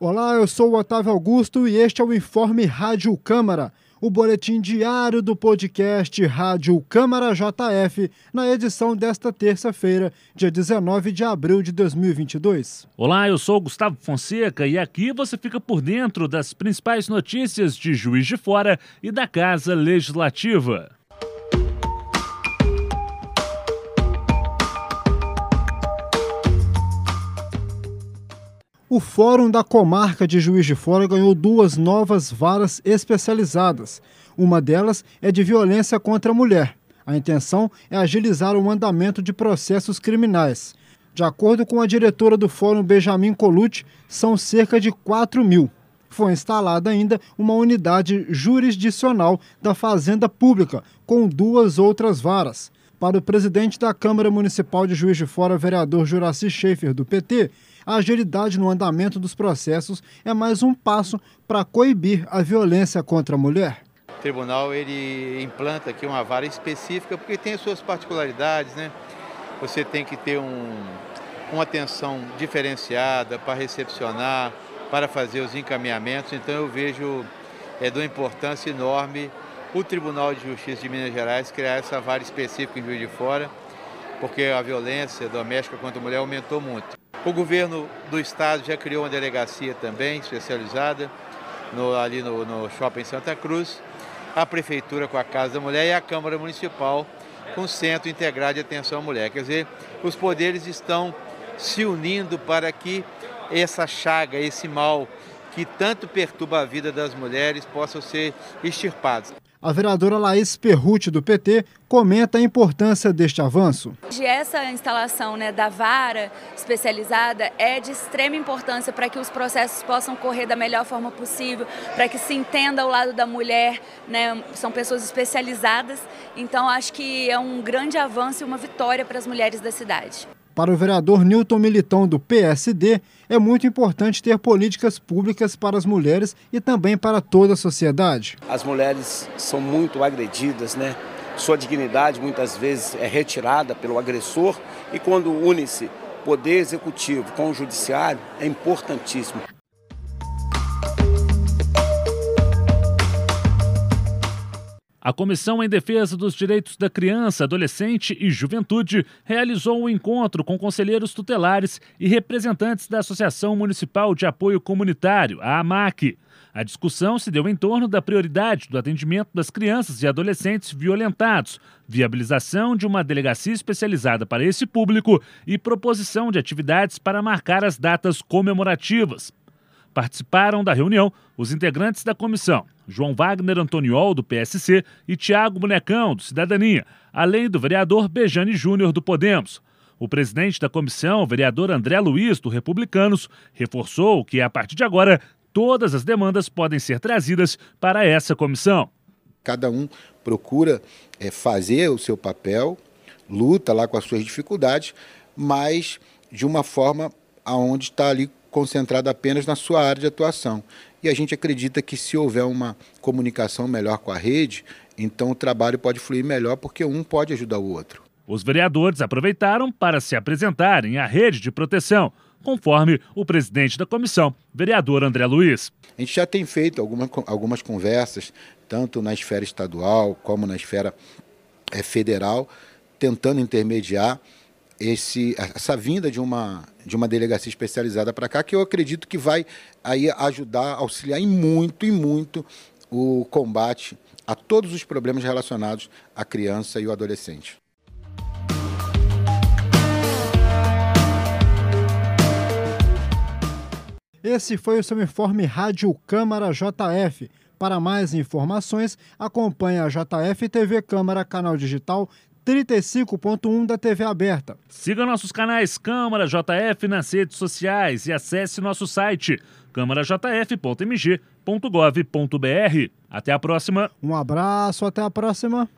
Olá, eu sou o Otávio Augusto e este é o Informe Rádio Câmara, o boletim diário do podcast Rádio Câmara JF, na edição desta terça-feira, dia 19 de abril de 2022. Olá, eu sou Gustavo Fonseca e aqui você fica por dentro das principais notícias de Juiz de Fora e da Casa Legislativa. O Fórum da Comarca de Juiz de Fora ganhou duas novas varas especializadas. Uma delas é de violência contra a mulher. A intenção é agilizar o andamento de processos criminais. De acordo com a diretora do Fórum Benjamin Colucci, são cerca de 4 mil. Foi instalada ainda uma unidade jurisdicional da Fazenda Pública, com duas outras varas. Para o presidente da Câmara Municipal de Juiz de Fora, vereador Juraci Schaefer, do PT, a agilidade no andamento dos processos é mais um passo para coibir a violência contra a mulher. O tribunal ele implanta aqui uma vara específica porque tem as suas particularidades, né? Você tem que ter um, uma atenção diferenciada para recepcionar, para fazer os encaminhamentos. Então eu vejo é, de uma importância enorme o Tribunal de Justiça de Minas Gerais criar essa vara específica em Juiz de Fora, porque a violência doméstica contra a mulher aumentou muito. O governo do estado já criou uma delegacia também especializada no, ali no, no Shopping Santa Cruz, a prefeitura com a Casa da Mulher e a Câmara Municipal com o Centro Integrado de Atenção à Mulher. Quer dizer, os poderes estão se unindo para que essa chaga, esse mal que tanto perturba a vida das mulheres possa ser extirpado. A vereadora Laís Perruti, do PT, comenta a importância deste avanço. Essa instalação né, da vara especializada é de extrema importância para que os processos possam correr da melhor forma possível, para que se entenda o lado da mulher, né, são pessoas especializadas, então acho que é um grande avanço e uma vitória para as mulheres da cidade. Para o vereador Newton Militão, do PSD, é muito importante ter políticas públicas para as mulheres e também para toda a sociedade. As mulheres são muito agredidas, né? Sua dignidade muitas vezes é retirada pelo agressor e quando une-se poder executivo com o judiciário é importantíssimo. A Comissão em Defesa dos Direitos da Criança, Adolescente e Juventude realizou um encontro com conselheiros tutelares e representantes da Associação Municipal de Apoio Comunitário, a AMAC. A discussão se deu em torno da prioridade do atendimento das crianças e adolescentes violentados, viabilização de uma delegacia especializada para esse público e proposição de atividades para marcar as datas comemorativas. Participaram da reunião os integrantes da comissão, João Wagner Antoniol, do PSC, e Tiago Bonecão, do Cidadania, além do vereador Bejane Júnior, do Podemos. O presidente da comissão, vereador André Luiz, do Republicanos, reforçou que, a partir de agora, todas as demandas podem ser trazidas para essa comissão. Cada um procura é, fazer o seu papel, luta lá com as suas dificuldades, mas de uma forma aonde está ali concentrado apenas na sua área de atuação. E a gente acredita que se houver uma comunicação melhor com a rede, então o trabalho pode fluir melhor porque um pode ajudar o outro. Os vereadores aproveitaram para se apresentarem à rede de proteção, conforme o presidente da comissão, vereador André Luiz. A gente já tem feito alguma, algumas conversas, tanto na esfera estadual como na esfera é, federal, tentando intermediar esse, essa vinda de uma, de uma delegacia especializada para cá, que eu acredito que vai aí ajudar, auxiliar em muito e muito o combate a todos os problemas relacionados à criança e o adolescente. Esse foi o seu informe Rádio Câmara JF. Para mais informações, acompanhe a JF TV Câmara, canal digital 35.1 da TV aberta. Siga nossos canais Câmara JF nas redes sociais e acesse nosso site câmarajf.mg.gov.br. Até a próxima. Um abraço, até a próxima.